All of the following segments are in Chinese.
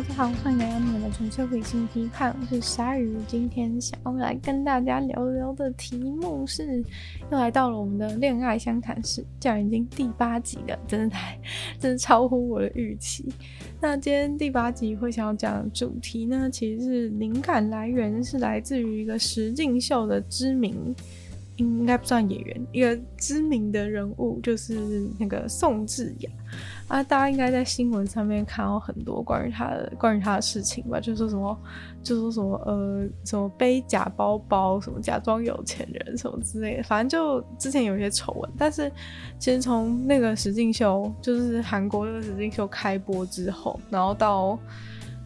大家好，欢迎来到你们的纯粹理性批判，我是鲨鱼。今天想要来跟大家聊聊的题目是，又来到了我们的恋爱相谈室，这样已经第八集了，真的太，真的超乎我的预期。那今天第八集会想要讲的主题呢，其实是灵感来源是来自于一个实境秀的知名，应该不算演员，一个知名的人物，就是那个宋智雅。啊，大家应该在新闻上面看到很多关于他的关于他的事情吧？就说什么，就说什么，呃，什么背假包包，什么假装有钱人，什么之类的。反正就之前有一些丑闻，但是其实从那个实境秀，就是韩国那个实境秀开播之后，然后到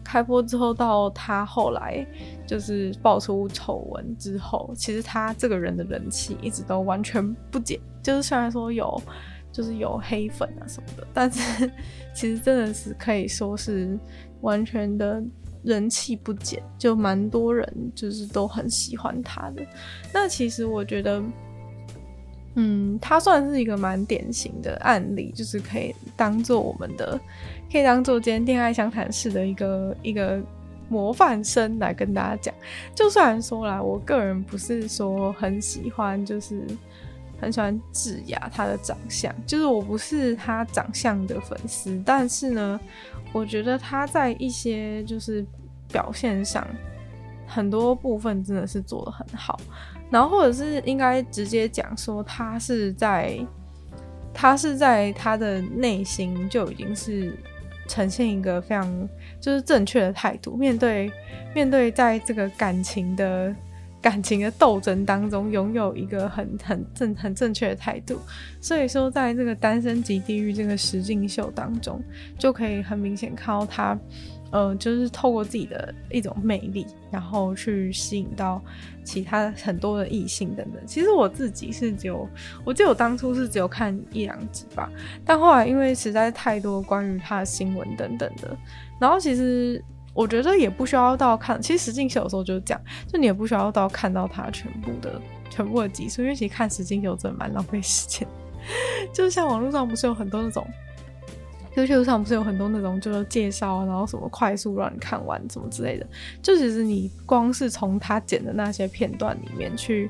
开播之后到他后来就是爆出丑闻之后，其实他这个人的人气一直都完全不减。就是虽然说有。就是有黑粉啊什么的，但是其实真的是可以说是完全的人气不减，就蛮多人就是都很喜欢他的。那其实我觉得，嗯，他算是一个蛮典型的案例，就是可以当做我们的，可以当做今天恋爱相谈室的一个一个模范生来跟大家讲。就算说啦，我个人不是说很喜欢，就是。很喜欢智雅，她的长相就是我不是她长相的粉丝，但是呢，我觉得她在一些就是表现上很多部分真的是做得很好，然后或者是应该直接讲说，她是在她是在她的内心就已经是呈现一个非常就是正确的态度，面对面对在这个感情的。感情的斗争当中，拥有一个很很正很正确的态度，所以说，在这个《单身即地狱》这个实境秀当中，就可以很明显看到他，呃，就是透过自己的一种魅力，然后去吸引到其他很多的异性等等。其实我自己是只有，我记得我当初是只有看一两集吧，但后来因为实在太多关于他的新闻等等的，然后其实。我觉得也不需要到看，其实实境秀有时候就是这样，就你也不需要到看到它全部的全部的集数，因为其实看实境秀真的蛮浪费时间。就像网络上不是有很多那种，YouTube 上不是有很多那种就是介绍，然后什么快速让你看完什么之类的，就其实你光是从他剪的那些片段里面去。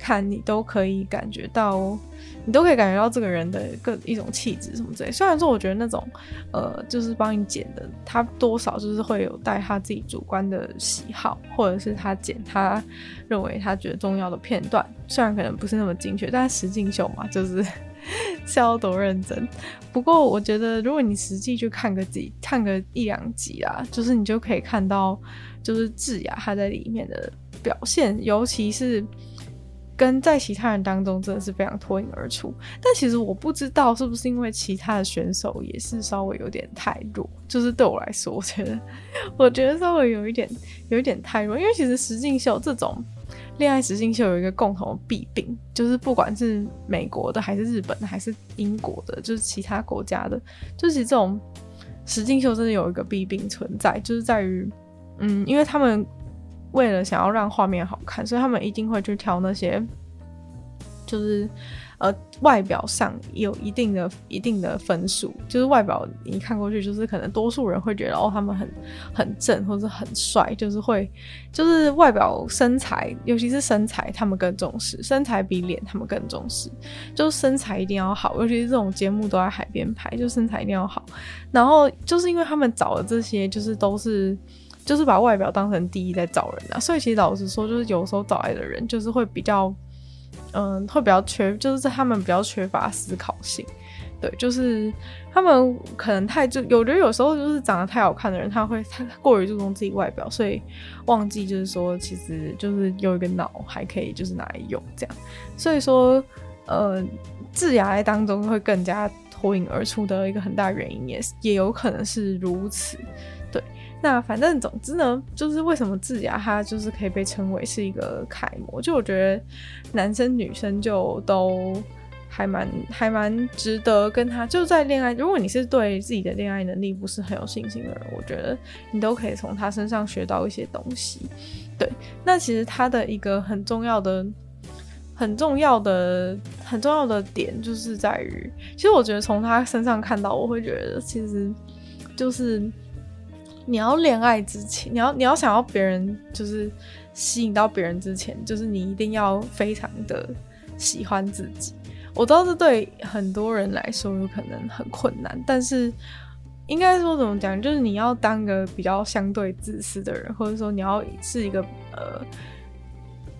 看你都可以感觉到，你都可以感觉到这个人的各一种气质什么之类。虽然说我觉得那种，呃，就是帮你剪的，他多少就是会有带他自己主观的喜好，或者是他剪他认为他觉得重要的片段，虽然可能不是那么精确，但是实境秀嘛，就是 笑多认真。不过我觉得，如果你实际去看个几看个一两集啊，就是你就可以看到，就是智雅她在里面的表现，尤其是。跟在其他人当中真的是非常脱颖而出，但其实我不知道是不是因为其他的选手也是稍微有点太弱，就是对我来说，我觉得 我觉得稍微有一点有一点太弱，因为其实实境秀这种恋爱实境秀有一个共同弊病，就是不管是美国的还是日本的还是英国的，就是其他国家的，就是这种实境秀真的有一个弊病存在，就是在于嗯，因为他们。为了想要让画面好看，所以他们一定会去挑那些，就是呃外表上有一定的一定的分数，就是外表你看过去，就是可能多数人会觉得哦他们很很正或者很帅，就是会就是外表身材，尤其是身材他们更重视，身材比脸他们更重视，就是身材一定要好，尤其是这种节目都在海边拍，就身材一定要好，然后就是因为他们找的这些就是都是。就是把外表当成第一在找人啊，所以其实老实说，就是有时候找来的人就是会比较，嗯，会比较缺，就是在他们比较缺乏思考性，对，就是他们可能太就有的有时候就是长得太好看的人，他会太过于注重自己外表，所以忘记就是说，其实就是有一个脑还可以就是拿来用这样，所以说，呃，智雅在当中会更加脱颖而出的一个很大原因，也也有可能是如此。对那反正总之呢，就是为什么智雅她就是可以被称为是一个楷模，就我觉得男生女生就都还蛮还蛮值得跟他就在恋爱。如果你是对自己的恋爱能力不是很有信心的人，我觉得你都可以从他身上学到一些东西。对，那其实他的一个很重要的、很重要的、很重要的点就是在于，其实我觉得从他身上看到，我会觉得其实就是。你要恋爱之前，你要你要想要别人就是吸引到别人之前，就是你一定要非常的喜欢自己。我知道这对很多人来说有可能很困难，但是应该说怎么讲，就是你要当个比较相对自私的人，或者说你要是一个呃。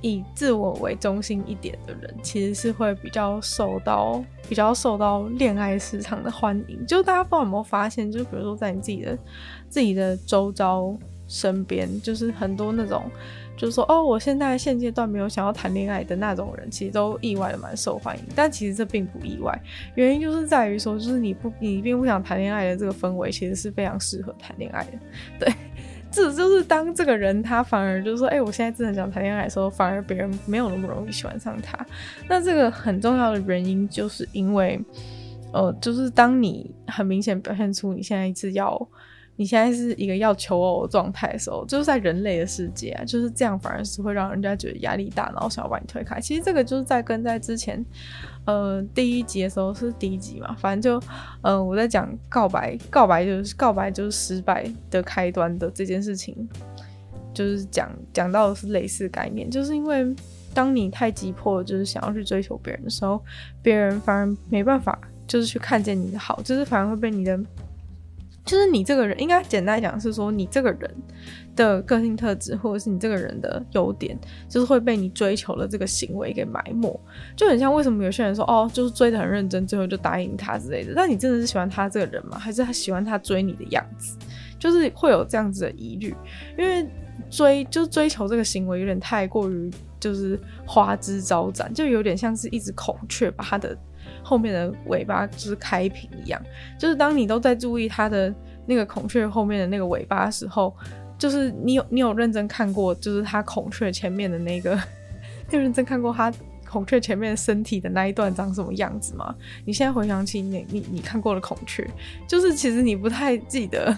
以自我为中心一点的人，其实是会比较受到比较受到恋爱市场的欢迎。就大家不知道有没有发现，就比如说在你自己的自己的周遭身边，就是很多那种，就是说哦，我现在现阶段没有想要谈恋爱的那种人，其实都意外的蛮受欢迎。但其实这并不意外，原因就是在于说，就是你不你并不想谈恋爱的这个氛围，其实是非常适合谈恋爱的，对。这就是当这个人他反而就是说，哎、欸，我现在真的想谈恋爱的时候，反而别人没有那么容易喜欢上他。那这个很重要的原因，就是因为，呃，就是当你很明显表现出你现在是要，你现在是一个要求偶的状态的时候，就是在人类的世界啊，就是这样，反而是会让人家觉得压力大，然后想要把你推开。其实这个就是在跟在之前。呃，第一集的时候是第一集嘛，反正就，呃，我在讲告白，告白就是告白就是失败的开端的这件事情，就是讲讲到的是类似概念，就是因为当你太急迫，就是想要去追求别人的时候，别人反而没办法，就是去看见你的好，就是反而会被你的。就是你这个人，应该简单讲是说，你这个人的个性特质，或者是你这个人的优点，就是会被你追求的这个行为给埋没。就很像为什么有些人说，哦，就是追得很认真，最后就答应他之类的。但你真的是喜欢他这个人吗？还是他喜欢他追你的样子？就是会有这样子的疑虑，因为追就追求这个行为有点太过于就是花枝招展，就有点像是一只孔雀把它的。后面的尾巴就是开屏一样，就是当你都在注意它的那个孔雀后面的那个尾巴的时候，就是你有你有认真看过，就是它孔雀前面的那个，你有认真看过它孔雀前面身体的那一段长什么样子吗？你现在回想起你你你看过的孔雀，就是其实你不太记得，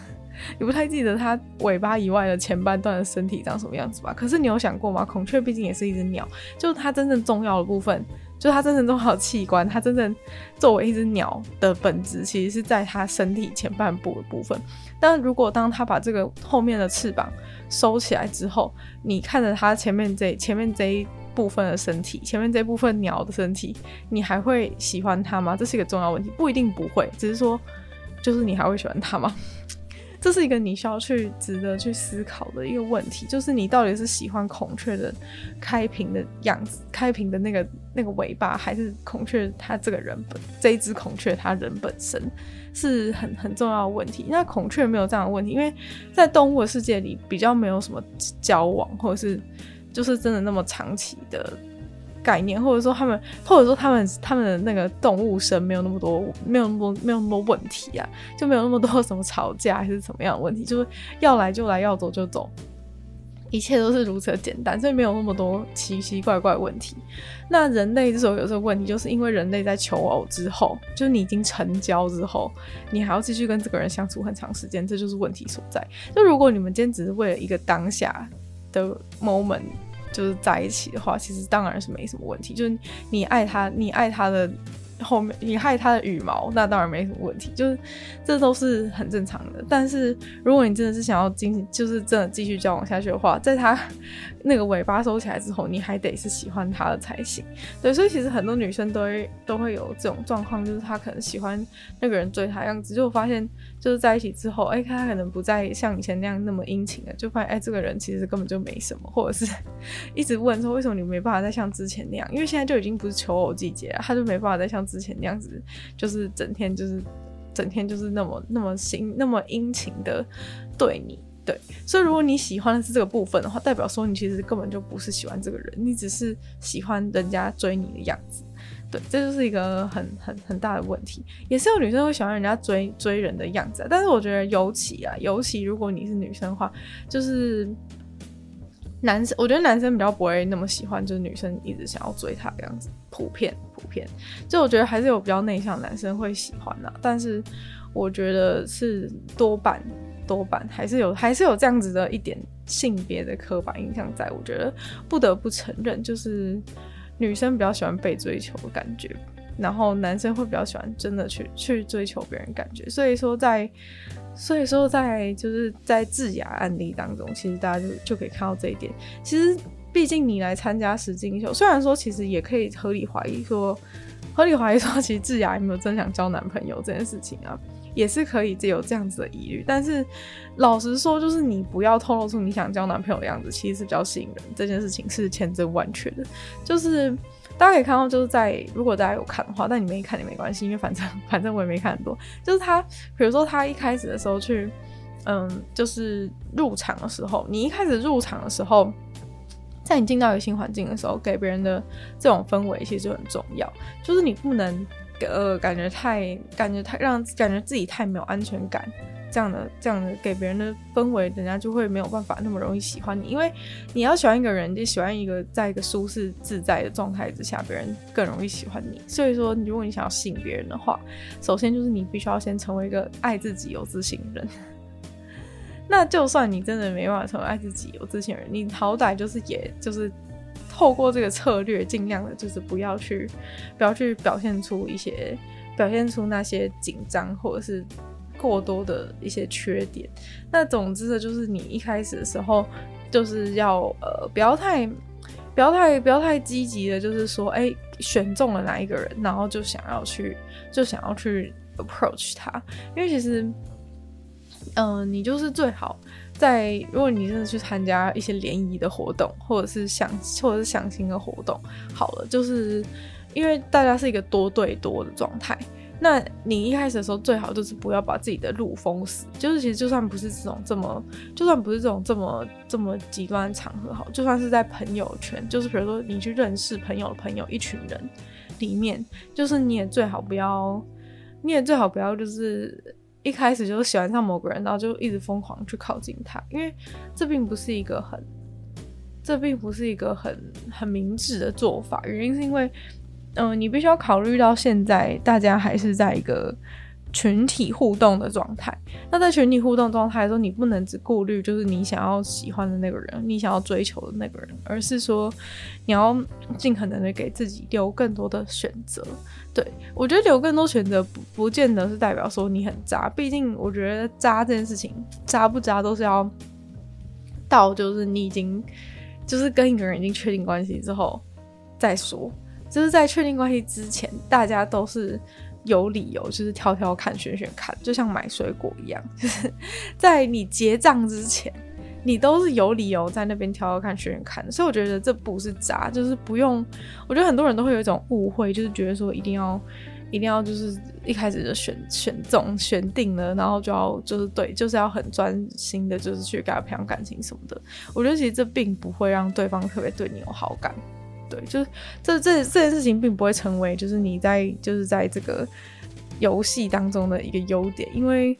你不太记得它尾巴以外的前半段的身体长什么样子吧？可是你有想过吗？孔雀毕竟也是一只鸟，就是它真正重要的部分。就是它真正重要的器官，它真正作为一只鸟的本质，其实是在它身体前半部的部分。但如果当它把这个后面的翅膀收起来之后，你看着它前面这前面这一部分的身体，前面这部分鸟的身体，你还会喜欢它吗？这是一个重要问题，不一定不会，只是说，就是你还会喜欢它吗？这是一个你需要去值得去思考的一个问题，就是你到底是喜欢孔雀的开屏的样子，开屏的那个那个尾巴，还是孔雀它这个人本这一只孔雀它人本身，是很很重要的问题。那孔雀没有这样的问题，因为在动物的世界里比较没有什么交往，或者是就是真的那么长期的。概念，或者说他们，或者说他们，他们的那个动物生没有那么多，没有那么，没有那么多问题啊，就没有那么多什么吵架还是什么样的问题，就是要来就来，要走就走，一切都是如此的简单，所以没有那么多奇奇怪怪问题。那人类之所以有这个问题，就是因为人类在求偶之后，就是你已经成交之后，你还要继续跟这个人相处很长时间，这就是问题所在。就如果你们今天只是为了一个当下的 moment。就是在一起的话，其实当然是没什么问题。就是你爱他，你爱他的。后面你害他的羽毛，那当然没什么问题，就是这都是很正常的。但是如果你真的是想要进，就是真的继续交往下去的话，在他那个尾巴收起来之后，你还得是喜欢他的才行。对，所以其实很多女生都会都会有这种状况，就是她可能喜欢那个人追她样子，就发现就是在一起之后，哎、欸，他可能不再像以前那样那么殷勤了，就发现哎、这个人其实根本就没什么，或者是一直问说为什么你没办法再像之前那样？因为现在就已经不是求偶季节了，他就没办法再像。之前那样子，就是整天就是整天就是那么那么心那么殷勤的对你，对。所以如果你喜欢的是这个部分的话，代表说你其实根本就不是喜欢这个人，你只是喜欢人家追你的样子。对，这就是一个很很很大的问题。也是有女生会喜欢人家追追人的样子，但是我觉得尤其啊，尤其如果你是女生的话，就是。男生，我觉得男生比较不会那么喜欢，就是女生一直想要追他这样子。普遍普遍，就我觉得还是有比较内向男生会喜欢的，但是我觉得是多半多半还是有还是有这样子的一点性别的刻板印象在。我觉得不得不承认，就是女生比较喜欢被追求的感觉。然后男生会比较喜欢真的去去追求别人感觉，所以说在所以说在就是在智雅案例当中，其实大家就就可以看到这一点。其实毕竟你来参加实境秀，虽然说其实也可以合理怀疑说，合理怀疑说其实智雅有没有真想交男朋友这件事情啊，也是可以有这样子的疑虑。但是老实说，就是你不要透露出你想交男朋友的样子，其实是比较吸引人。这件事情是千真万确的，就是。大家可以看到，就是在如果大家有看的话，但你没看也没关系，因为反正 反正我也没看很多。就是他，比如说他一开始的时候去，嗯，就是入场的时候，你一开始入场的时候，在你进到一个新环境的时候，给别人的这种氛围其实就很重要。就是你不能呃感觉太感觉太让感觉自己太没有安全感。这样的这样的给别人的氛围，人家就会没有办法那么容易喜欢你，因为你要喜欢一个人，就喜欢一个在一个舒适自在的状态之下，别人更容易喜欢你。所以说，如果你想要吸引别人的话，首先就是你必须要先成为一个爱自己、有自信的人。那就算你真的没办法成为爱自己、有自信的人，你好歹就是也就是透过这个策略，尽量的就是不要去不要去表现出一些表现出那些紧张或者是。过多的一些缺点，那总之的就是你一开始的时候就是要呃不要太不要太不要太积极的，就是说哎、选中了哪一个人，然后就想要去就想要去 approach 他，因为其实嗯、你就是最好在如果你真的去参加一些联谊的活动，或者是相或者是相亲的活动，好了，就是因为大家是一个多对多的状态。那你一开始的时候最好就是不要把自己的路封死，就是其实就算不是这种这么，就算不是这种这么这么极端的场合好，就算是在朋友圈，就是比如说你去认识朋友的朋友一群人里面，就是你也最好不要，你也最好不要就是一开始就是喜欢上某个人，然后就一直疯狂去靠近他，因为这并不是一个很，这并不是一个很很明智的做法，原因是因为。嗯、你必须要考虑到现在大家还是在一个群体互动的状态。那在群体互动状态的时候，你不能只顾虑就是你想要喜欢的那个人，你想要追求的那个人，而是说你要尽可能的给自己留更多的选择。对，我觉得留更多选择不不见得是代表说你很渣，毕竟我觉得渣这件事情，渣不渣都是要到就是你已经就是跟一个人已经确定关系之后再说。就是在确定关系之前，大家都是有理由，就是挑挑看、选选看，就像买水果一样。就 是在你结账之前，你都是有理由在那边挑挑看、选选看。所以我觉得这不是渣，就是不用。我觉得很多人都会有一种误会，就是觉得说一定要、一定要，就是一开始就选选中、选定了，然后就要就是对，就是要很专心的，就是去跟他培养感情什么的。我觉得其实这并不会让对方特别对你有好感。对，就是这这这件事情并不会成为就是你在就是在这个游戏当中的一个优点，因为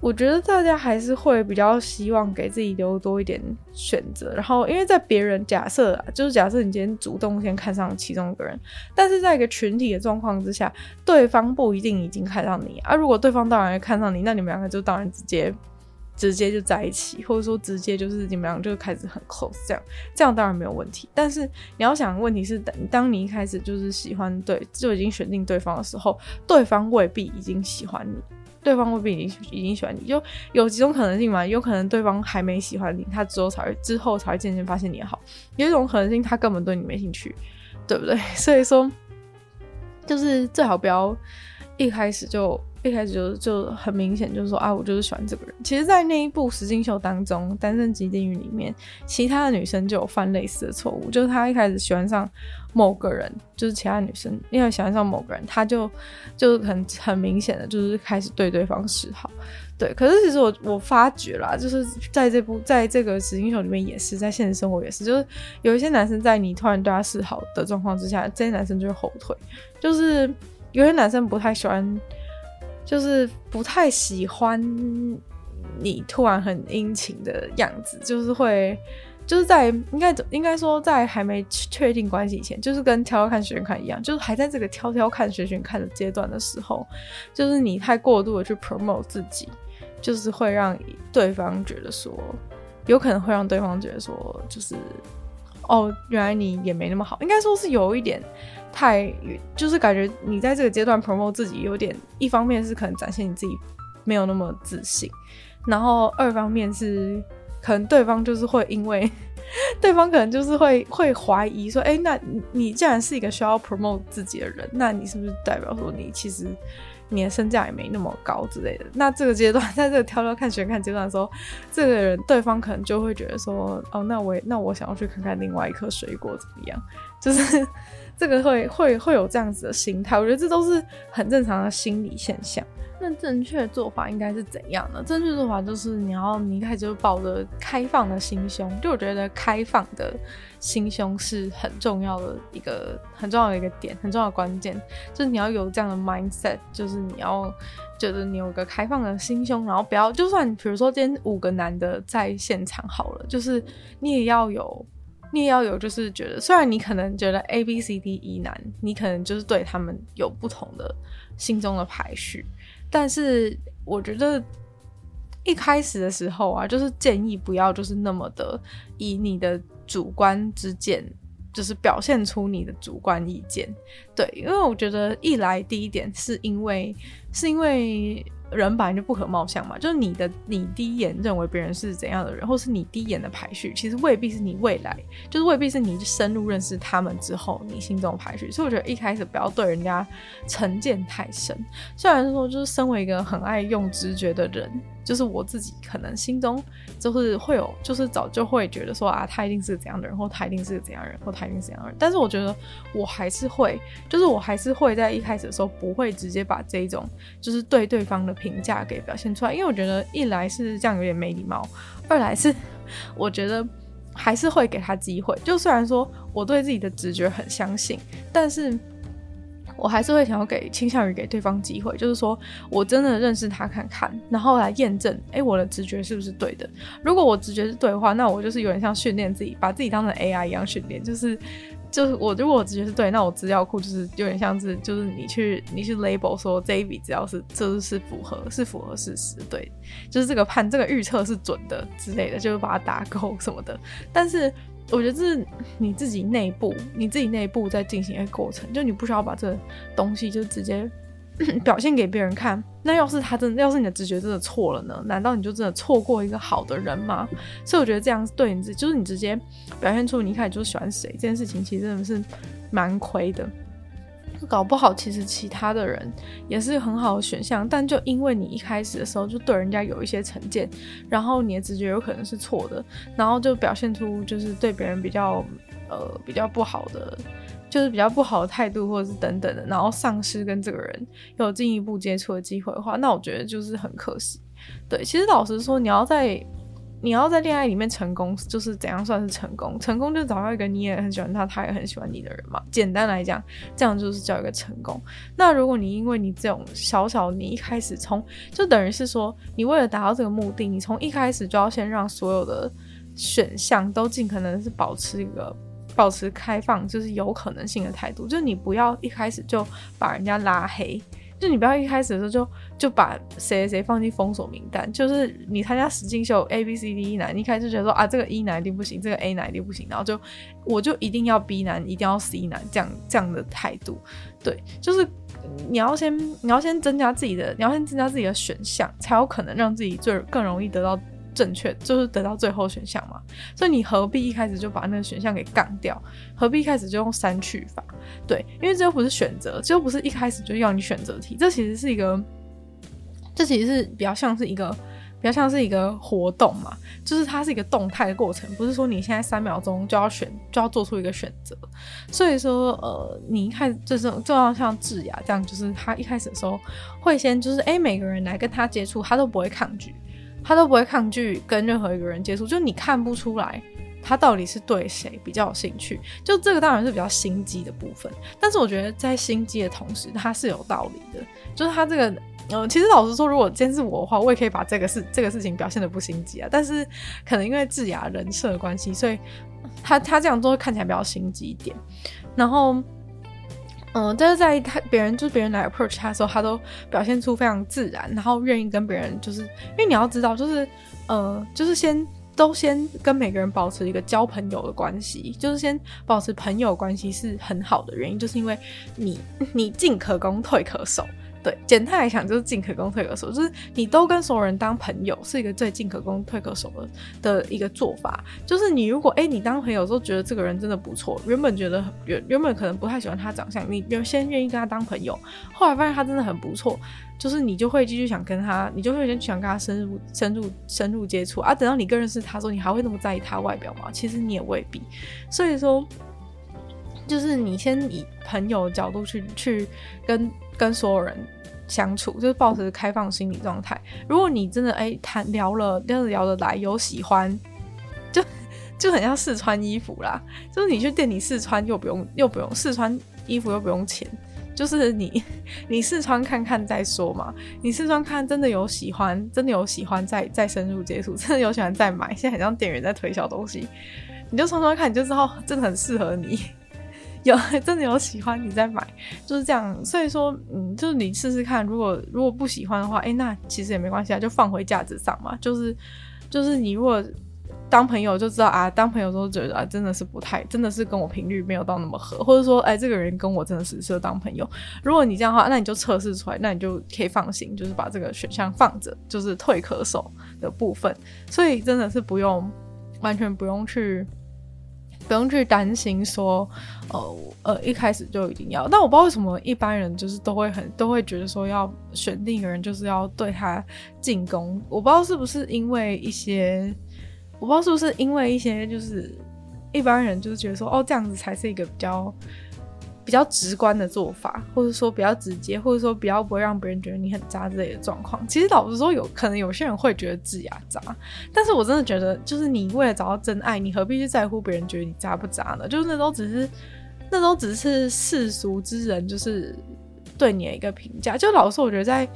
我觉得大家还是会比较希望给自己留多一点选择。然后，因为在别人假设啊，就是假设你今天主动先看上其中一个人，但是在一个群体的状况之下，对方不一定已经看上你啊。如果对方当然看上你，那你们两个就当然直接。直接就在一起，或者说直接就是你们俩就开始很 close，这样这样当然没有问题。但是你要想，问题是等当你一开始就是喜欢对，就已经选定对方的时候，对方未必已经喜欢你，对方未必已经已经喜欢你，就有几种可能性嘛。有可能对方还没喜欢你，他之后才会之后才会渐渐发现你好；有一种可能性，他根本对你没兴趣，对不对？所以说，就是最好不要一开始就。一开始就就很明显，就是说啊，我就是喜欢这个人。其实，在那一部实境秀当中，《单身即地狱》里面，其他的女生就有犯类似的错误，就是她一开始喜欢上某个人，就是其他女生因为喜欢上某个人，她就就很很明显的就是开始对对方示好。对，可是其实我我发觉啦，就是在这部在这个实境秀里面也是，在现实生活也是，就是有一些男生在你突然对他示好的状况之下，这些男生就会后退，就是有些男生不太喜欢。就是不太喜欢你突然很殷勤的样子，就是会，就是在应该应该说在还没确定关系以前，就是跟挑挑看选选看一样，就是还在这个挑挑看选选看的阶段的时候，就是你太过度的去 promote 自己，就是会让对方觉得说，有可能会让对方觉得说，就是。哦，原来你也没那么好，应该说是有一点太，就是感觉你在这个阶段 promote 自己有点，一方面是可能展现你自己没有那么自信，然后二方面是可能对方就是会因为。对方可能就是会会怀疑说，哎，那你既然是一个需要 promote 自己的人，那你是不是代表说你其实你的身价也没那么高之类的？那这个阶段，在这个挑挑看选看阶段的时候，这个人对方可能就会觉得说，哦，那我那我想要去看看另外一颗水果怎么样？就是 这个会会会有这样子的心态，我觉得这都是很正常的心理现象。那正确做法应该是怎样呢？正确做法就是你要你一开始就抱着开放的心胸，就我觉得开放的心胸是很重要的一个很重要的一个点，很重要的关键，就是你要有这样的 mindset，就是你要觉得你有个开放的心胸，然后不要就算比如说今天五个男的在现场好了，就是你也要有你也要有就是觉得，虽然你可能觉得 A B C D E 男，你可能就是对他们有不同的心中的排序。但是我觉得一开始的时候啊，就是建议不要就是那么的以你的主观之见，就是表现出你的主观意见。对，因为我觉得一来第一点是因为是因为。人本来就不可貌相嘛，就是你的你第一眼认为别人是怎样的人，或是你第一眼的排序，其实未必是你未来，就是未必是你深入认识他们之后你心中的排序。所以我觉得一开始不要对人家成见太深。虽然说，就是身为一个很爱用直觉的人。就是我自己可能心中就是会有，就是早就会觉得说啊，他一定是怎样的人，或他一定是怎样的人，或他一定是怎样的人。但是我觉得我还是会，就是我还是会在一开始的时候不会直接把这一种就是对对方的评价给表现出来，因为我觉得一来是这样有点没礼貌，二来是我觉得还是会给他机会。就虽然说我对自己的直觉很相信，但是。我还是会想要给倾向于给对方机会，就是说我真的认识他看看，然后来验证，哎，我的直觉是不是对的？如果我直觉是对的话，那我就是有点像训练自己，把自己当成 AI 一样训练，就是就是我如果我直觉是对，那我资料库就是有点像是就是你去你去 label 说这一笔资料是这是符合是符合事实，对，就是这个判这个预测是准的之类的，就是把它打勾什么的，但是。我觉得这是你自己内部，你自己内部在进行一个过程，就你不需要把这东西就直接表现给别人看。那要是他真的，要是你的直觉真的错了呢？难道你就真的错过一个好的人吗？所以我觉得这样对你自己，就是你直接表现出你一开始就喜欢谁这件事情，其实真的是蛮亏的。搞不好，其实其他的人也是很好的选项，但就因为你一开始的时候就对人家有一些成见，然后你的直觉有可能是错的，然后就表现出就是对别人比较呃比较不好的，就是比较不好的态度或者是等等的，然后丧失跟这个人有进一步接触的机会的话，那我觉得就是很可惜。对，其实老实说，你要在。你要在恋爱里面成功，就是怎样算是成功？成功就找到一个你也很喜欢他，他也很喜欢你的人嘛。简单来讲，这样就是叫一个成功。那如果你因为你这种小小，你一开始从就等于是说，你为了达到这个目的，你从一开始就要先让所有的选项都尽可能是保持一个保持开放，就是有可能性的态度，就是你不要一开始就把人家拉黑。就你不要一开始的时候就就把谁谁放进封锁名单，就是你参加实境秀 A B C D E 男，你一开始觉得说啊这个 E 男一定不行，这个 A 男一定不行，然后就我就一定要 B 男，一定要 C 男这样这样的态度，对，就是你要先你要先增加自己的，你要先增加自己的选项，才有可能让自己最更容易得到。正确就是得到最后选项嘛，所以你何必一开始就把那个选项给杠掉？何必一开始就用删去法？对，因为这又不是选择，这又不是一开始就要你选择题，这其实是一个，这其实是比较像是一个，比较像是一个活动嘛，就是它是一个动态的过程，不是说你现在三秒钟就要选，就要做出一个选择。所以说，呃，你一开始这种就要像智雅这样，就是他一开始的时候会先就是，哎，每个人来跟他接触，他都不会抗拒。他都不会抗拒跟任何一个人接触，就你看不出来他到底是对谁比较有兴趣，就这个当然是比较心机的部分。但是我觉得在心机的同时，他是有道理的。就是他这个，嗯、呃，其实老实说，如果今天是我的话，我也可以把这个事这个事情表现得不心机啊。但是可能因为智雅人设的关系，所以他他这样做看起来比较心机一点。然后。嗯，但是在他别人就是别人来 approach 他的时候，他都表现出非常自然，然后愿意跟别人就是，因为你要知道，就是呃，就是先都先跟每个人保持一个交朋友的关系，就是先保持朋友关系是很好的原因，就是因为你你进可攻退可守。对，简单来讲就是进可攻退可守，就是你都跟所有人当朋友，是一个最进可攻退可守的的一个做法。就是你如果哎，你当朋友的时候觉得这个人真的不错，原本觉得原原本可能不太喜欢他长相，你原先愿意跟他当朋友，后来发现他真的很不错，就是你就会继续想跟他，你就会先想跟他深入深入深入接触啊。等到你更认识他之后，你还会那么在意他外表吗？其实你也未必。所以说，就是你先以朋友的角度去去跟。跟所有人相处，就是抱持开放心理状态。如果你真的哎谈、聊了，聊得聊得来，有喜欢，就就很像试穿衣服啦。就是你去店里试穿，又不用又不用试穿衣服，又不用钱。就是你 你试穿看看再说嘛。你试穿看，真的有喜欢，真的有喜欢再再深入接触，真的有喜欢再买。现在很像店员在推销东西，你就穿穿看，你就知道真的很适合你。有 真的有喜欢你再买，就是这样。所以说，嗯，就是你试试看，如果如果不喜欢的话，哎、那其实也没关系啊，就放回架子上嘛。就是就是你如果当朋友就知道啊，当朋友都觉得啊，真的是不太，真的是跟我频率没有到那么合，或者说，哎、这个人跟我真的是适合当朋友。如果你这样的话，那你就测试出来，那你就可以放心，就是把这个选项放着，就是退可守的部分。所以真的是不用，完全不用去。不用去担心说，呃呃，一开始就一定要。但我不知道为什么一般人就是都会很都会觉得说要选定一个人就是要对他进攻。我不知道是不是因为一些，我不知道是不是因为一些就是一般人就是觉得说哦，这样子才是一个比较。比较直观的做法，或者说比较直接，或者说比较不会让别人觉得你很渣之类的状况。其实老实说有，可能有些人会觉得智雅渣，但是我真的觉得，就是你为了找到真爱，你何必去在乎别人觉得你渣不渣呢？就是那都只是，那都只是世俗之人，就是对你的一个评价。就老实说，我觉得在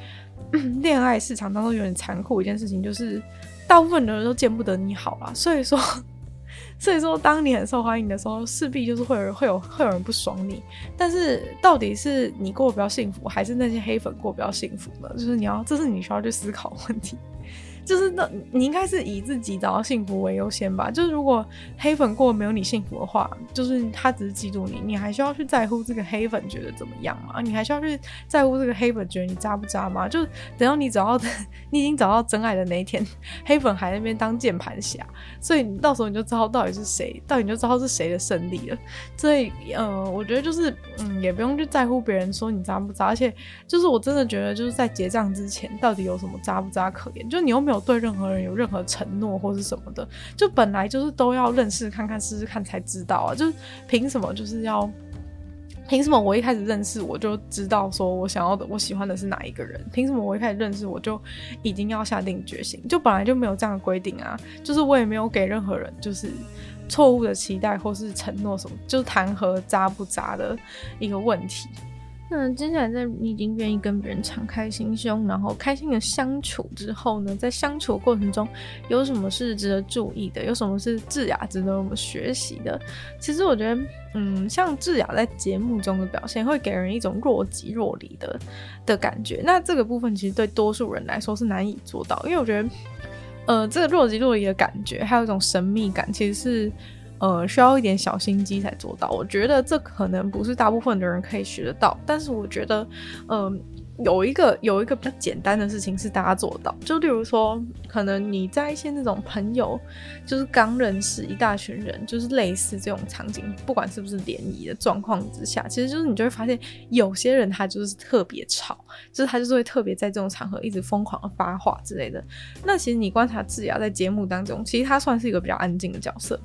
恋爱市场当中有点残酷一件事情，就是大部分的人都见不得你好啊。所以说。所以说，当你很受欢迎的时候，势必就是会有人会有会有人不爽你。但是，到底是你过得比较幸福，还是那些黑粉过比较幸福呢？就是你要，这是你需要去思考问题。就是那，你应该是以自己找到幸福为优先吧。就是如果黑粉过没有你幸福的话，就是他只是嫉妒你，你还需要去在乎这个黑粉觉得怎么样吗？你还需要去在乎这个黑粉觉得你渣不渣吗？就等到你找到，你已经找到真爱的那一天，黑粉还在那边当键盘侠，所以到时候你就知道到底是谁，到底你就知道是谁的胜利了。所以，呃，我觉得就是，嗯，也不用去在乎别人说你渣不渣，而且就是我真的觉得就是在结账之前，到底有什么渣不渣可言？就你又没有。没有对任何人有任何承诺或是什么的，就本来就是都要认识看看试试看才知道啊！就是凭什么就是要 凭什么我一开始认识我就知道说我想要的我喜欢的是哪一个人？凭什么我一开始认识我就已经要下定决心？就本来就没有这样的规定啊！就是我也没有给任何人就是错误的期待或是承诺什么，就是谈何渣不渣的一个问题。那接下来，在你已经愿意跟别人敞开心胸，然后开心的相处之后呢，在相处过程中，有什么是值得注意的？有什么是智雅值得我们学习的？其实我觉得，嗯，像智雅在节目中的表现，会给人一种若即若离的的感觉。那这个部分其实对多数人来说是难以做到，因为我觉得，呃，这个若即若离的感觉，还有一种神秘感，其实是。呃，需要一点小心机才做到。我觉得这可能不是大部分的人可以学得到，但是我觉得，嗯、有一个有一个比较简单的事情是大家做到。就例如说，可能你在一些那种朋友，就是刚认识一大群人，就是类似这种场景，不管是不是联谊的状况之下，其实就是你就会发现，有些人他就是特别吵，就是他就是会特别在这种场合一直疯狂的发话之类的。那其实你观察智雅在节目当中，其实他算是一个比较安静的角色。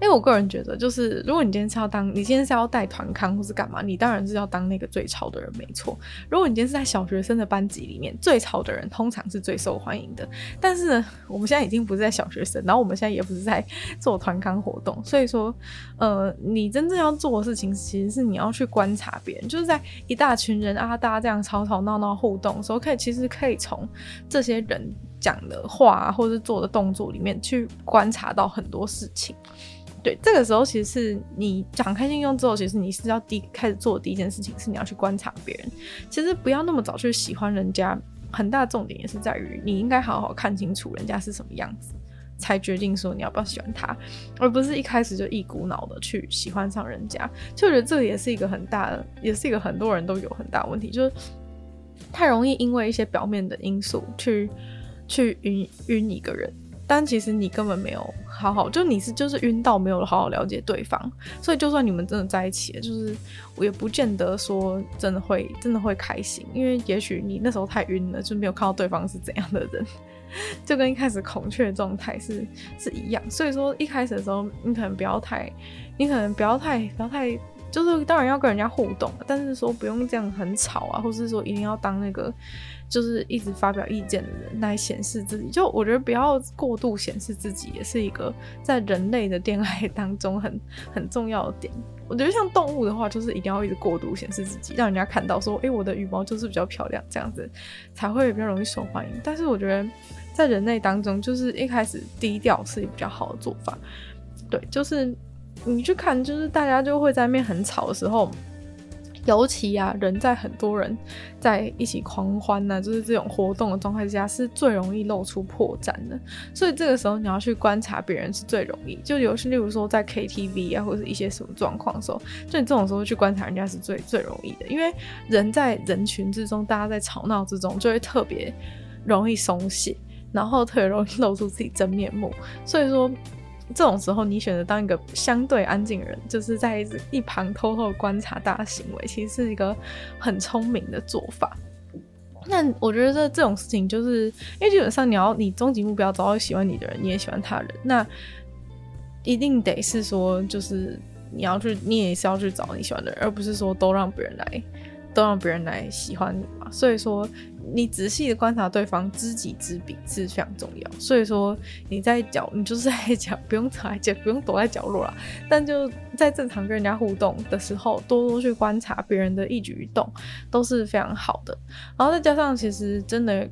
因为我个人觉得，就是如果你今天是要当，你今天是要带团康或是干嘛，你当然是要当那个最吵的人，没错。如果你今天是在小学生的班级里面，最吵的人通常是最受欢迎的。但是呢，我们现在已经不是在小学生，然后我们现在也不是在做团康活动，所以说，呃，你真正要做的事情，其实是你要去观察别人，就是在一大群人啊，大家这样吵吵闹闹互动的时候，可以其实可以从这些人讲的话，或者是做的动作里面去观察到很多事情。对，这个时候其实是你敞开心胸之后，其实你是要第开始做的第一件事情是你要去观察别人。其实不要那么早去喜欢人家，很大重点也是在于你应该好好看清楚人家是什么样子。才决定说你要不要喜欢他，而不是一开始就一股脑的去喜欢上人家。就觉得这个也是一个很大的，也是一个很多人都有很大问题，就是太容易因为一些表面的因素去去晕晕一个人。但其实你根本没有好好，就你是就是晕到没有好好了解对方，所以就算你们真的在一起了，就是我也不见得说真的会真的会开心，因为也许你那时候太晕了，就没有看到对方是怎样的人，就跟一开始孔雀状态是是一样。所以说一开始的时候，你可能不要太，你可能不要太不要太，就是当然要跟人家互动，但是说不用这样很吵啊，或是说一定要当那个。就是一直发表意见的人来显示自己，就我觉得不要过度显示自己，也是一个在人类的恋爱当中很 很重要的点。我觉得像动物的话，就是一定要一直过度显示自己，让人家看到说，诶、我的羽毛就是比较漂亮，这样子才会比较容易受欢迎。但是我觉得在人类当中，就是一开始低调是比较好的做法。对，就是你去看，就是大家就会在那边很吵的时候。尤其啊，人在很多人在一起狂欢呢、就是这种活动的状态之下，是最容易露出破绽的。所以这个时候你要去观察别人是最容易。就尤其例如说在 KTV 啊，或者是一些什么状况的时候，就你这种时候去观察人家是最最容易的。因为人在人群之中，大家在吵闹之中，就会特别容易松懈，然后特别容易露出自己真面目。所以说。这种时候，你选择当一个相对安静的人，就是在一旁偷偷观察大家行为，其实是一个很聪明的做法。那我觉得这这种事情，就是因为基本上你要你终极目标找到喜欢你的人，你也喜欢他人，那一定得是说，就是你要去，你也是要去找你喜欢的人，而不是说都让别人来。都让别人来喜欢你嘛，所以说你仔细的观察对方，知己知彼是非常重要。所以说你在角，你就是在角，不用躲在角，不用躲在角落啦。但就在正常跟人家互动的时候，多多去观察别人的一举一动，都是非常好的。然后再加上，其实真的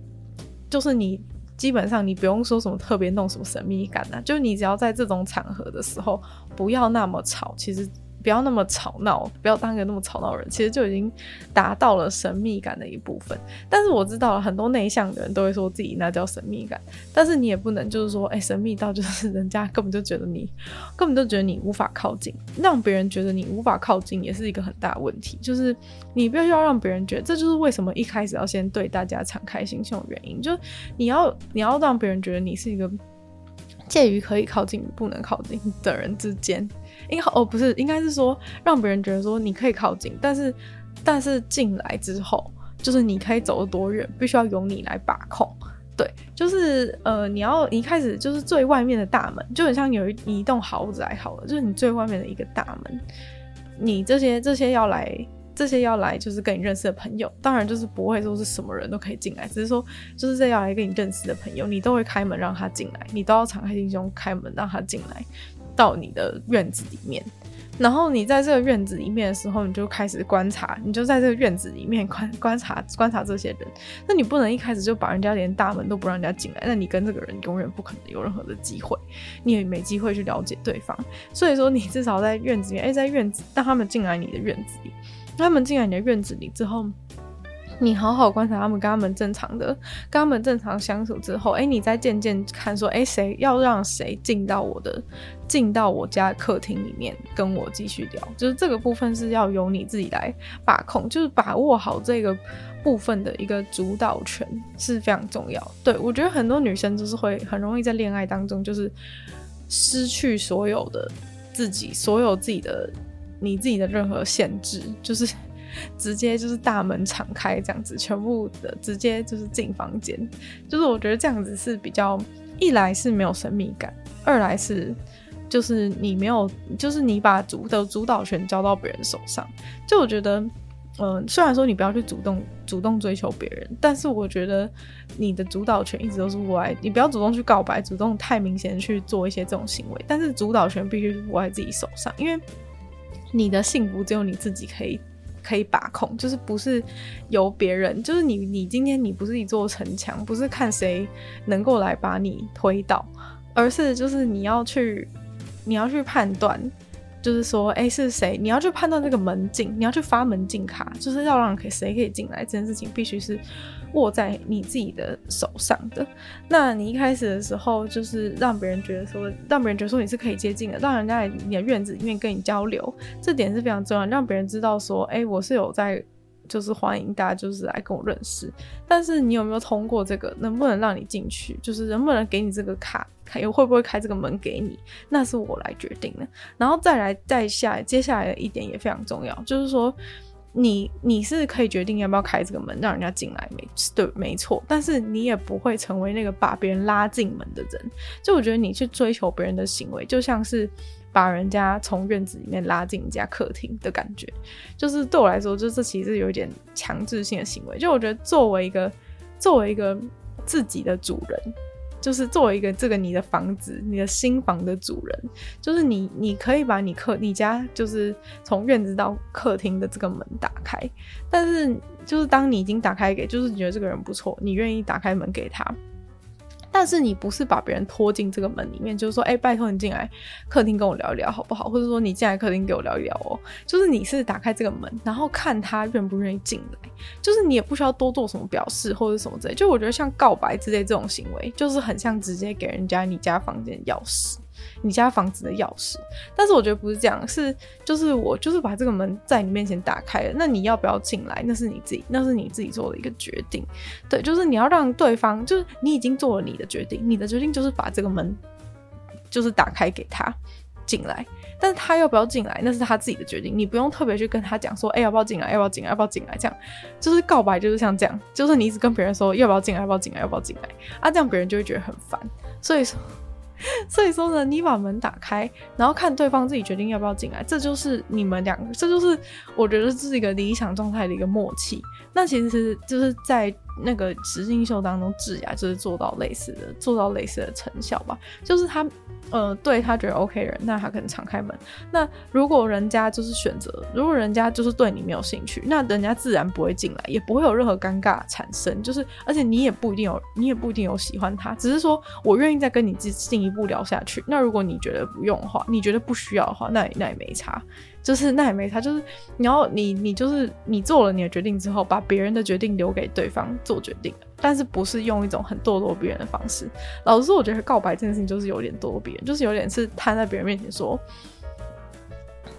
就是你基本上你不用说什么特别弄什么神秘感啊，就你只要在这种场合的时候，不要那么吵，其实。不要那么吵闹，不要当一个那么吵闹的人，其实就已经达到了神秘感的一部分。但是我知道了很多内向的人都会说自己那叫神秘感，但是你也不能就是说，哎、神秘到就是人家根本就觉得你根本就觉得你无法靠近，让别人觉得你无法靠近也是一个很大的问题。就是你必须要让别人觉得，这就是为什么一开始要先对大家敞开心胸的原因，就是你要你要让别人觉得你是一个介于可以靠近与不能靠近的人之间。应哦，不是，应该是说让别人觉得说你可以靠近，但是但是进来之后，就是你可以走得多远，必须要由你来把控。对，就是呃，你要一开始就是最外面的大门，就很像有一一栋豪宅好了，就是你最外面的一个大门，你这些这些要来这些要来就是跟你认识的朋友，当然就是不会说是什么人都可以进来，只是说就是这要来跟你认识的朋友，你都会开门让他进来，你都要敞开心胸开门让他进来。到你的院子里面，然后你在这个院子里面的时候，你就开始观察，你就在这个院子里面 观观察观察这些人。那你不能一开始就把人家连大门都不让人家进来，那你跟这个人永远不可能有任何的机会，你也没机会去了解对方。所以说，你至少在院子里面，哎，在院子让他们进来你的院子里，他们进来你的院子里之后。你好好观察他们，跟他们正常的，跟他们正常相处之后，哎、你再渐渐看说，哎、谁要让谁进到我的，进到我家客厅里面跟我继续聊，就是这个部分是要由你自己来把控，就是把握好这个部分的一个主导权是非常重要。对，我觉得很多女生就是会很容易在恋爱当中就是失去所有的自己，所有自己的你自己的任何限制，就是。直接就是大门敞开这样子，全部的直接就是进房间，就是我觉得这样子是比较，一来是没有神秘感，二来是就是你没有，就是你把主的主导权交到别人手上。就我觉得，嗯、虽然说你不要去主动主动追求别人，但是我觉得你的主导权一直都是握在，你不要主动去告白，主动太明显去做一些这种行为，但是主导权必须是握在自己手上，因为你的幸福只有你自己可以。可以把控，就是不是由别人，就是你，你今天你不是一座城墙，不是看谁能够来把你推倒，而是就是你要去，你要去判断就是说，哎、是谁？你要去判断这个门禁，你要去发门禁卡，就是要让谁可以进来这件事情，必须是握在你自己的手上的。那你一开始的时候，就是让别人觉得说，让别人觉得说你是可以接近的，让人家在你的院子里面跟你交流，这点是非常重要，让别人知道说，哎、我是有在。就是欢迎大家，就是来跟我认识。但是你有没有通过这个？能不能让你进去？就是能不能给你这个卡？看又会不会开这个门给你？那是我来决定的。然后再来，再下，接下来的一点也非常重要，就是说你你是可以决定要不要开这个门，让人家进来，没对，没错。但是你也不会成为那个把别人拉进门的人。就我觉得你去追求别人的行为，就像是。把人家从院子里面拉进你家客厅的感觉，就是对我来说，就这其实有一点强制性的行为。就我觉得，作为一个作为一个自己的主人，就是作为一个这个你的房子、你的新房的主人，就是你你可以把你客你家就是从院子到客厅的这个门打开，但是就是当你已经打开给，就是你觉得这个人不错，你愿意打开门给他。但是你不是把别人拖进这个门里面，就是说，哎、拜托你进来客厅跟我聊一聊好不好？或者说你进来客厅给我聊一聊哦。就是你是打开这个门，然后看他愿不愿意进来，就是你也不需要多做什么表示或者什么之类。就我觉得像告白之类这种行为，就是很像直接给人家你家房间钥匙。你家房子的钥匙，但是我觉得不是这样，是就是我就是把这个门在你面前打开了，那你要不要进来？那是你自己，那是你自己做的一个决定。对，就是你要让对方，就是你已经做了你的决定，你的决定就是把这个门就是打开给他进来，但是他要不要进来，那是他自己的决定，你不用特别去跟他讲说，哎、要不要进来？要不要进来？要不要进来？这样就是告白，就是像这样，就是你一直跟别人说要不要进来？要不要进来？要不要进来？啊，这样别人就会觉得很烦，所以说。所以说呢，你把门打开，然后看对方自己决定要不要进来，这就是你们两个，这就是我觉得这是一个理想状态的一个默契。那其实就是在那个实境秀当中，智雅就是做到类似的，做到类似的成效吧，就是他。呃，对他觉得 OK 人，那他可能敞开门。那如果人家就是选择，如果人家就是对你没有兴趣，那人家自然不会进来，也不会有任何尴尬产生。就是，而且你也不一定有，你也不一定有喜欢他，只是说我愿意再跟你进进一步聊下去。那如果你觉得不用的话，你觉得不需要的话，那也那也没差。就是那也没差，就是你要你你就是你做了你的决定之后，把别人的决定留给对方做决定，但是不是用一种很咄咄逼人的方式。老实说，我觉得告白这件事情就是有点咄咄逼人，就是有点是摊在别人面前说，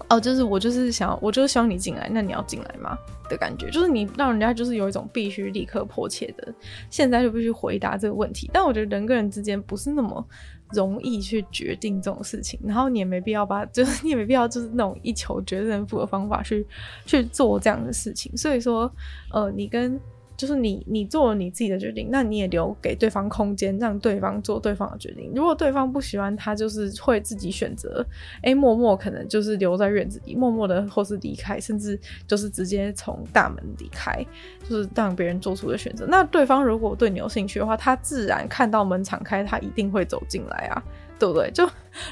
哦，就是我就是想，我就是希望你进来，那你要进来吗？的感觉，就是你让人家就是有一种必须立刻迫切的，现在就必须回答这个问题。但我觉得人跟人之间不是那么。容易去决定这种事情，然后你也没必要把，就是你也没必要就是那种一求决胜负的方法去去做这样的事情。所以说，呃，你跟就是你你做了你自己的决定，那你也留给对方空间，让对方做对方的决定。如果对方不喜欢他，就是会自己选择，哎、默默可能就是留在院子里，默默的或是离开，甚至就是直接从大门离开，就是让别人做出的选择。那对方如果对你有兴趣的话，他自然看到门敞开，他一定会走进来啊，对不对？就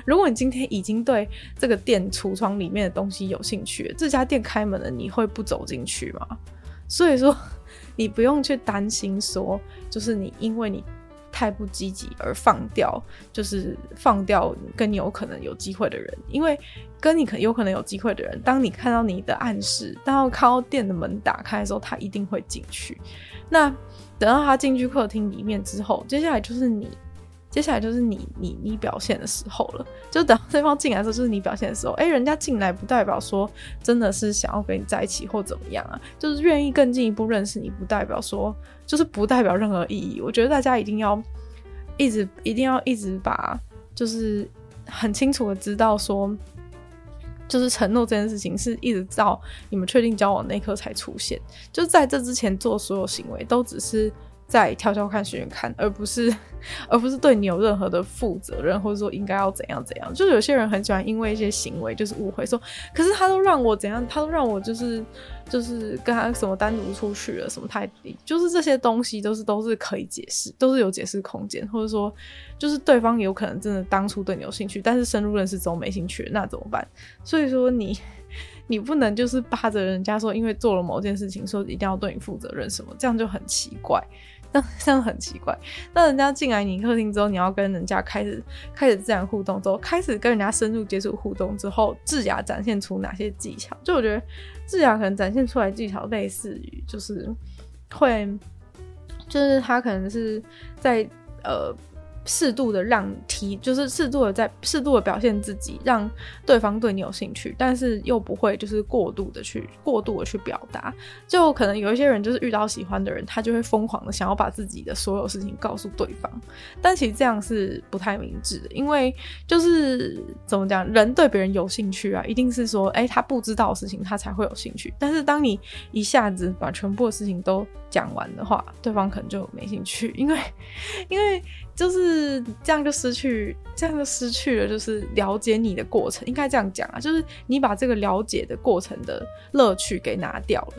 如果你今天已经对这个店橱窗里面的东西有兴趣，这家店开门了，你会不走进去吗？所以说。你不用去担心说，就是你因为你太不积极而放掉，就是放掉跟你有可能有机会的人，因为跟你可有可能有机会的人，当你看到你的暗示，当看到店的门打开的时候，他一定会进去。那等到他进去客厅里面之后，接下来就是你。接下来就是你你你表现的时候了，就等对方进来的时候，就是你表现的时候。哎、人家进来不代表说真的是想要跟你在一起或怎么样啊，就是愿意更进一步认识你，不代表说就是不代表任何意义。我觉得大家一定要一直一定要一直把就是很清楚的知道说，就是承诺这件事情是一直到你们确定交往那刻才出现，就在这之前做所有行为都只是。在挑挑看、选选看，而不是，而不是对你有任何的负责任，或者说应该要怎样怎样。就有些人很喜欢因为一些行为就是误会说，可是他都让我怎样，他都让我就是就是跟他什么单独出去了，什么太就是这些东西都是都是可以解释，都是有解释空间，或者说就是对方有可能真的当初对你有兴趣，但是深入认识之后没兴趣，那怎么办？所以说你。你不能就是扒着人家说，因为做了某件事情，说一定要对你负责任什么，这样就很奇怪。那这样很奇怪。那人家进来你客厅之后，你要跟人家开始开始自然互动之后，开始跟人家深入接触互动之后，智雅展现出哪些技巧？就我觉得智雅可能展现出来技巧类似于就是会，就是他可能是在呃。适度的让提，就是适度的在适度的表现自己，让对方对你有兴趣，但是又不会就是过度的去过度的去表达。就可能有一些人就是遇到喜欢的人，他就会疯狂的想要把自己的所有事情告诉对方，但其实这样是不太明智的，因为就是怎么讲，人对别人有兴趣啊，一定是说，哎、他不知道的事情他才会有兴趣。但是当你一下子把全部的事情都讲完的话，对方可能就没兴趣，因为 因为。就是是这样就失去，这样就失去了，就是了解你的过程，应该这样讲啊，就是你把这个了解的过程的乐趣给拿掉了。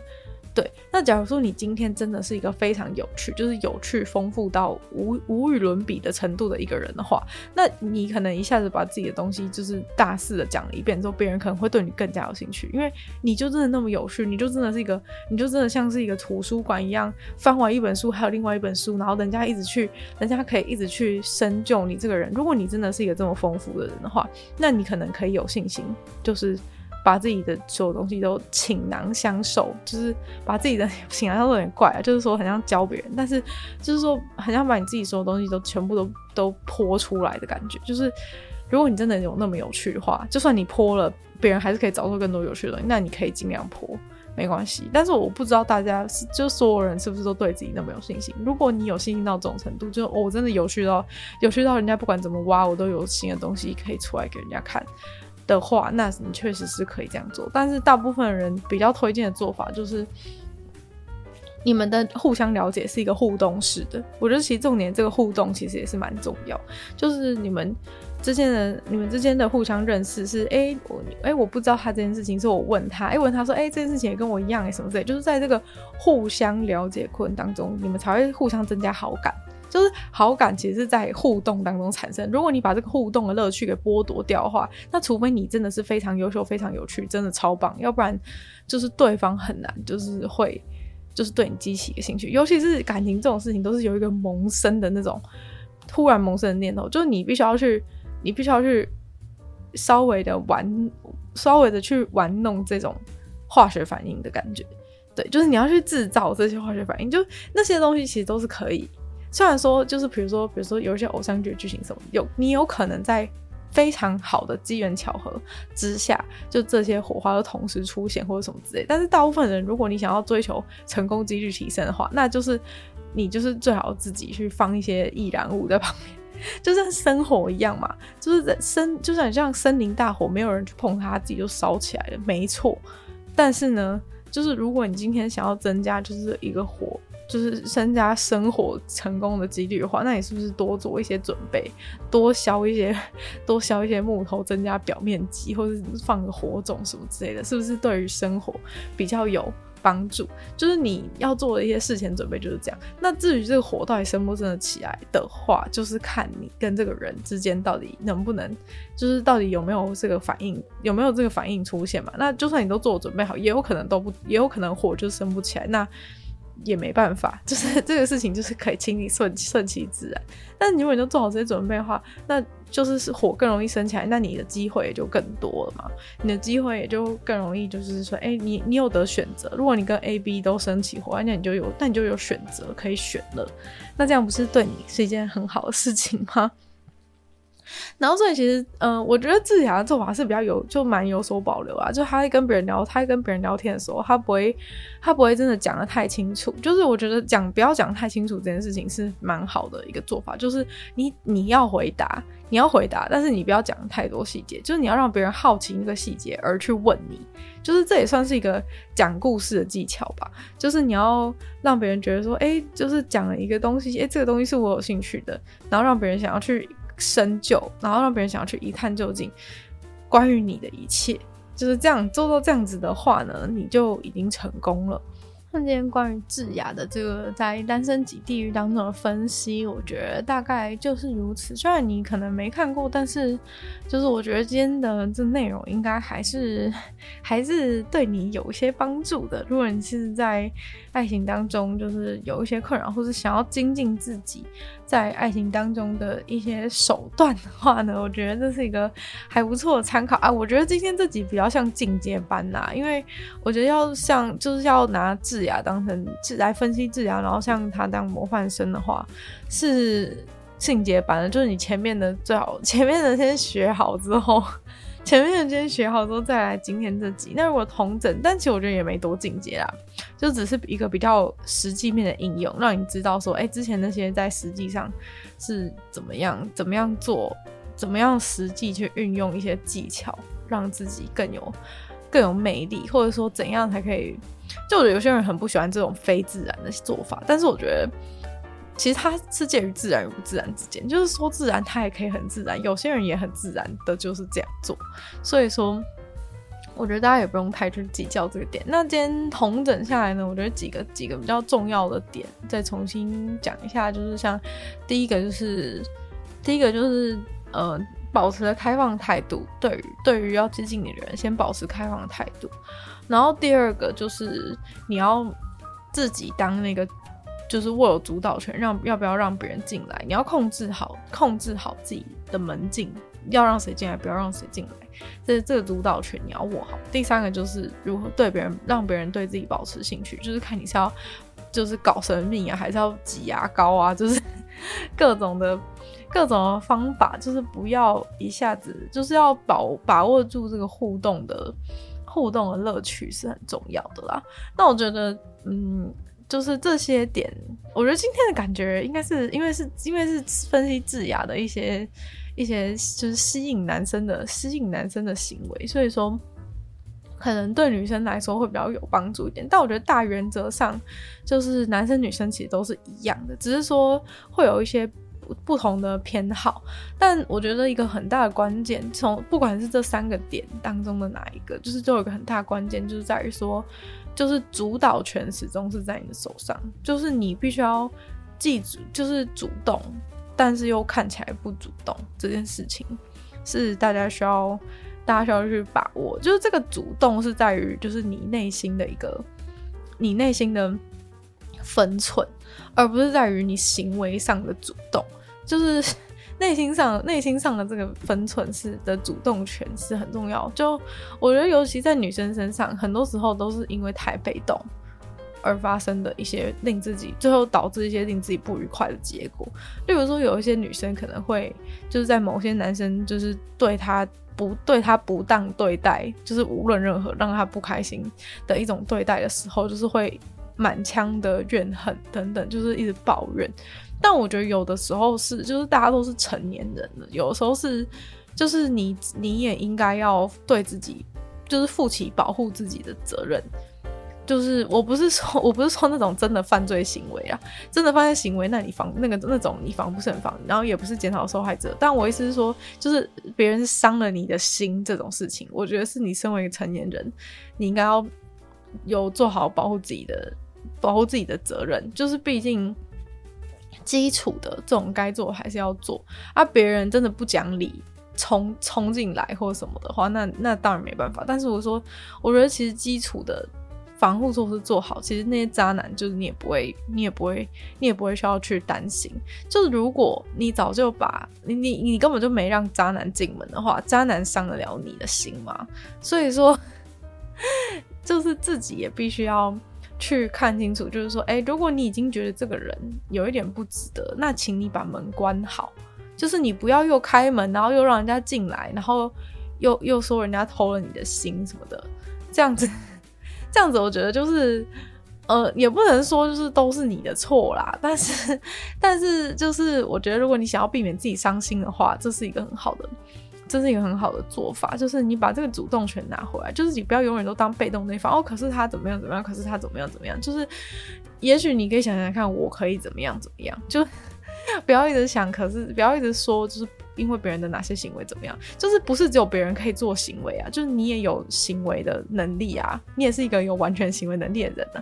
对，那假如说你今天真的是一个非常有趣，就是有趣丰富到无无与伦比的程度的一个人的话，那你可能一下子把自己的东西就是大肆的讲了一遍之后，别人可能会对你更加有兴趣，因为你就真的那么有趣，你就真的是一个，你就真的像是一个图书馆一样，翻完一本书还有另外一本书，然后人家一直去，人家可以一直去深究你这个人。如果你真的是一个这么丰富的人的话，那你可能可以有信心，就是。把自己的所有东西都倾囊相授，就是把自己的 倾囊相授有点怪啊，就是说很像教别人，但是就是说很像把你自己所有东西都全部都都泼出来的感觉。就是如果你真的有那么有趣的话，就算你泼了，别人还是可以找出更多有趣的东西。那你可以尽量泼，没关系。但是我不知道大家是就所有人是不是都对自己那么有信心？如果你有信心到这种程度，就我、真的有趣到有趣到人家不管怎么挖，我都有新的东西可以出来给人家看。的话，那你确实是可以这样做，但是大部分人比较推荐的做法就是，你们的互相了解是一个互动式的。我觉得其实重点这个互动其实也是蛮重要，就是你们之间的你们之间的互相认识是，哎、我哎、我不知道他这件事情，是我问他，哎、问他说，哎、这件事情也跟我一样，哎什么之类，就是在这个互相了解过程当中，你们才会互相增加好感。就是好感其实是在互动当中产生。如果你把这个互动的乐趣给剥夺掉的话，那除非你真的是非常优秀、非常有趣，真的超棒，要不然就是对方很难，就是会就是对你激起一个兴趣。尤其是感情这种事情，都是有一个萌生的那种突然萌生的念头，就是你必须要去，你必须要去稍微的玩，稍微的去玩弄这种化学反应的感觉。对，就是你要去制造这些化学反应，就那些东西其实都是可以。虽然说，就是比如说，比如说有一些偶像剧剧情什么，有你有可能在非常好的机缘巧合之下，就这些火花都同时出现或者什么之类。但是大部分人，如果你想要追求成功几率提升的话，那就是你就是最好自己去放一些易燃物在旁边，就像生火一样嘛，就是在生，就像像森林大火，没有人去碰它，自己就烧起来了，没错。但是呢，就是如果你今天想要增加，就是一个火。就是增加生活成功的几率的话，那你是不是多做一些准备，多削一些，多削一些木头，增加表面积，或者放个火种什么之类的，是不是对于生活比较有帮助？就是你要做的一些事前准备就是这样。那至于这个火到底生不生得起来的话，就是看你跟这个人之间到底能不能，就是到底有没有这个反应，有没有这个反应出现嘛？那就算你都做准备好，也有可能都不，也有可能火就生不起来。那也没办法，就是这个事情就是可以请你顺顺其自然。但如果你都做好这些准备的话，那就是火更容易升起来，那你的机会也就更多了嘛。你的机会也就更容易，就是说，哎、你你有得选择。如果你跟 A、B 都升起火，那你就有，那你就有选择可以选了。那这样不是对你是一件很好的事情吗？然后所以其实，嗯、我觉得智雅的做法是比较有，就蛮有所保留啊。就他在跟别人聊，他在跟别人聊天的时候，他不会，他不会真的讲得太清楚。就是我觉得讲不要讲太清楚这件事情是蛮好的一个做法。就是你你要回答，你要回答，但是你不要讲太多细节。就是你要让别人好奇那个细节而去问你。就是这也算是一个讲故事的技巧吧。就是你要让别人觉得说，哎，就是讲了一个东西，哎，这个东西是我有兴趣的，然后让别人想要去。深究，然后让别人想要去一探究竟，关于你的一切，就是这样做到这样子的话呢，你就已经成功了。那今天关于智雅的这个在《单身级地狱》当中的分析，我觉得大概就是如此。虽然你可能没看过，但是就是我觉得今天的这内容应该还是 还是对你有一些帮助的。如果你是在爱情当中就是有一些困扰，或是想要精进自己在爱情当中的一些手段的话呢，我觉得这是一个还不错的参考啊。我觉得今天这集比较像进阶班呐、因为我觉得要像就是要拿智雅当成智来分析智雅，然后像他当模范生的话，是进阶版的。就是你前面的最好，前面的先学好之后，前面的先学好之后再来今天这集。那如果同整，但其实我觉得也没多进阶啦，就只是一个比较实际面的应用，让你知道说，哎、之前那些在实际上是怎么样，怎么样做，怎么样实际去运用一些技巧，让自己更有更有魅力，或者说怎样才可以。就我觉得有些人很不喜欢这种非自然的做法，但是我觉得其实它是介于自然与不自然之间。就是说自然，它也可以很自然；有些人也很自然的就是这样做。所以说，我觉得大家也不用太去计较这个点。那今天同整下来呢，我觉得几个几个比较重要的点，再重新讲一下，就是像第一个就是第一个就是呃，保持了开放态度，对于对于要接近你的人，先保持开放的态度。然后第二个就是你要自己当那个，就是握有主导权，让要不要让别人进来，你要控制好，控制好自己的门禁，要让谁进来，不要让谁进来，这这个主导权你要握好。第三个就是如何对别人，让别人对自己保持兴趣，就是看你是要就是搞神秘啊，还是要挤牙膏啊，就是 各种的各种的方法，就是不要一下子，就是要把把握住这个互动的。互动的乐趣是很重要的啦。那我觉得，嗯，就是这些点，我觉得今天的感觉应该是因为是因为是分析智雅的一些一些就是吸引男生的吸引男生的行为，所以说可能对女生来说会比较有帮助一点。但我觉得大原则上就是男生女生其实都是一样的，只是说会有一些。不同的偏好，但我觉得一个很大的关键，从不管是这三个点当中的哪一个，就是就有一个很大关键，就是在于说，就是主导权始终是在你的手上，就是你必须要记住，就是主动，但是又看起来不主动这件事情，是大家需要大家需要去把握，就是这个主动是在于，就是你内心的一个，你内心的分寸。而不是在于你行为上的主动，就是内心上内心上的这个分寸是的主动权是很重要。就我觉得，尤其在女生身上，很多时候都是因为太被动而发生的一些令自己最后导致一些令自己不愉快的结果。例如说，有一些女生可能会就是在某些男生就是对她不对她不当对待，就是无论任何让她不开心的一种对待的时候，就是会。满腔的怨恨等等，就是一直抱怨。但我觉得有的时候是，就是大家都是成年人了，有的时候是，就是你你也应该要对自己，就是负起保护自己的责任。就是我不是说，我不是说那种真的犯罪行为啊，真的犯罪行为，那你防那个那种你防不胜防，然后也不是检讨受害者。但我意思是说，就是别人伤了你的心这种事情，我觉得是你身为一个成年人，你应该要有做好保护自己的。保护自己的责任，就是毕竟基础的这种该做还是要做啊。别人真的不讲理，冲冲进来或什么的话，那那当然没办法。但是我说，我觉得其实基础的防护措施做好，其实那些渣男就是你也不会，你也不会，你也不会需要去担心。就是如果你早就把你你你根本就没让渣男进门的话，渣男伤得了你的心吗？所以说，就是自己也必须要。去看清楚，就是说，哎、如果你已经觉得这个人有一点不值得，那请你把门关好，就是你不要又开门，然后又让人家进来，然后又又说人家偷了你的心什么的，这样子，这样子，我觉得就是，呃，也不能说就是都是你的错啦，但是，但是就是我觉得，如果你想要避免自己伤心的话，这是一个很好的。这是一个很好的做法，就是你把这个主动权拿回来，就是你不要永远都当被动那方。哦，可是他怎么样怎么样？可是他怎么样怎么样？就是，也许你可以想想看，我可以怎么样怎么样？就不要一直想，可是不要一直说，就是因为别人的哪些行为怎么样？就是不是只有别人可以做行为啊？就是你也有行为的能力啊，你也是一个有完全行为能力的人啊。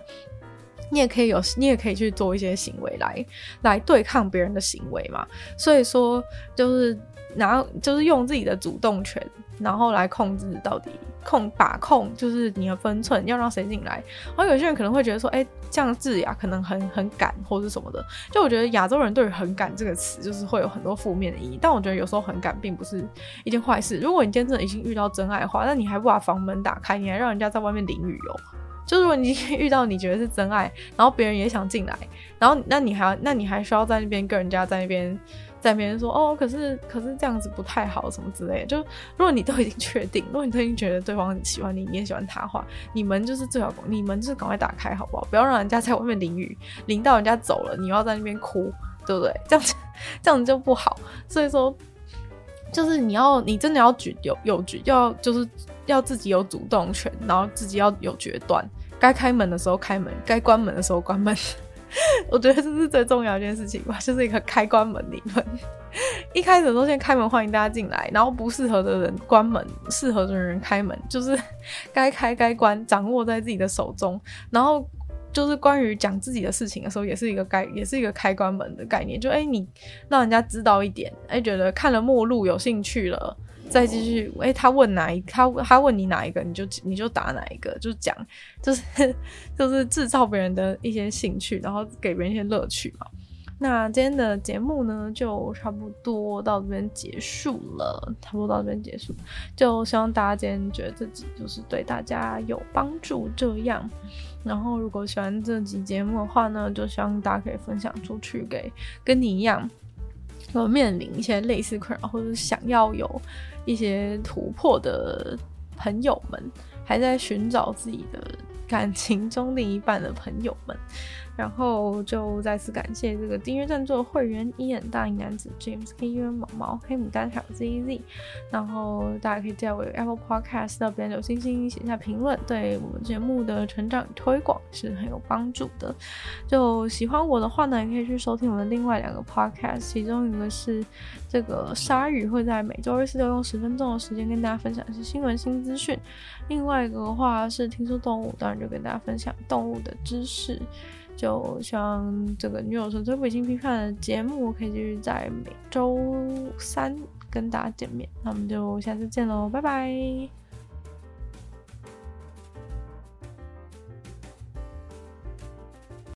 你也可以有，你也可以去做一些行为来来对抗别人的行为嘛。所以说，就是拿就是用自己的主动权，然后来控制到底控把控，就是你的分寸，要让谁进来。然后有些人可能会觉得说，哎、这样字呀，可能很很赶或者什么的。就我觉得亚洲人对于“很赶”这个词，就是会有很多负面的意义。但我觉得有时候很赶并不是一件坏事。如果你今天真的已经遇到真爱的话，那你还不把房门打开，你还让人家在外面淋雨哦。就如果你遇到你觉得是真爱，然后别人也想进来，然后那你还要，那你还需要在那边跟人家在那边在那边说哦，可是可是这样子不太好什么之类的。就如果你都已经确定，如果你都已经觉得对方喜欢你，你也喜欢他的话，你们就是最好，你们就是赶快打开好不好？不要让人家在外面淋雨，淋到人家走了，你要在那边哭，对不对？这样子这样子就不好。所以说，就是你要你真的要举有有举要就是。要自己有主动权，然后自己要有决断，该开门的时候开门，该关门的时候关门。我觉得这是最重要一件事情吧，就是一个开关门理论。一开始都先开门欢迎大家进来，然后不适合的人关门，适合的人开门，就是 该开该关掌握在自己的手中。然后就是关于讲自己的事情的时候，也是一个该也是一个开关门的概念。就哎、你让人家知道一点，哎、觉得看了目录有兴趣了。再继续，诶、他问哪一，他他问你哪一个，你就你就答哪一个，就讲，就是 就是制造别人的一些兴趣，然后给别人一些乐趣嘛。那今天的节目呢，就差不多到这边结束了，差不多到这边结束，就希望大家今天觉得自己就是对大家有帮助这样。然后如果喜欢这集节目的话呢，就希望大家可以分享出去给跟你一样。有面临一些类似困扰，或者想要有一些突破的朋友们，还在寻找自己的感情中另一半的朋友们。然后就再次感谢这个订阅赞助会员一眼大龄男子 James K U N 毛毛黑牡丹还有 Z Z。然后大家可以在我 Apple Podcast 那边留星星写下评论，对我们节目的成长与推广是很有帮助的。就喜欢我的话呢，也可以去收听我们另外两个 Podcast，其中一个是这个鲨鱼会在每周二、四、六用十分钟的时间跟大家分享一些新闻新资讯；另外一个的话是听说动物，当然就跟大家分享动物的知识。就像这个女友纯粹不理性批判的节目，可以继续在每周三跟大家见面。那我们就下次见喽，拜拜。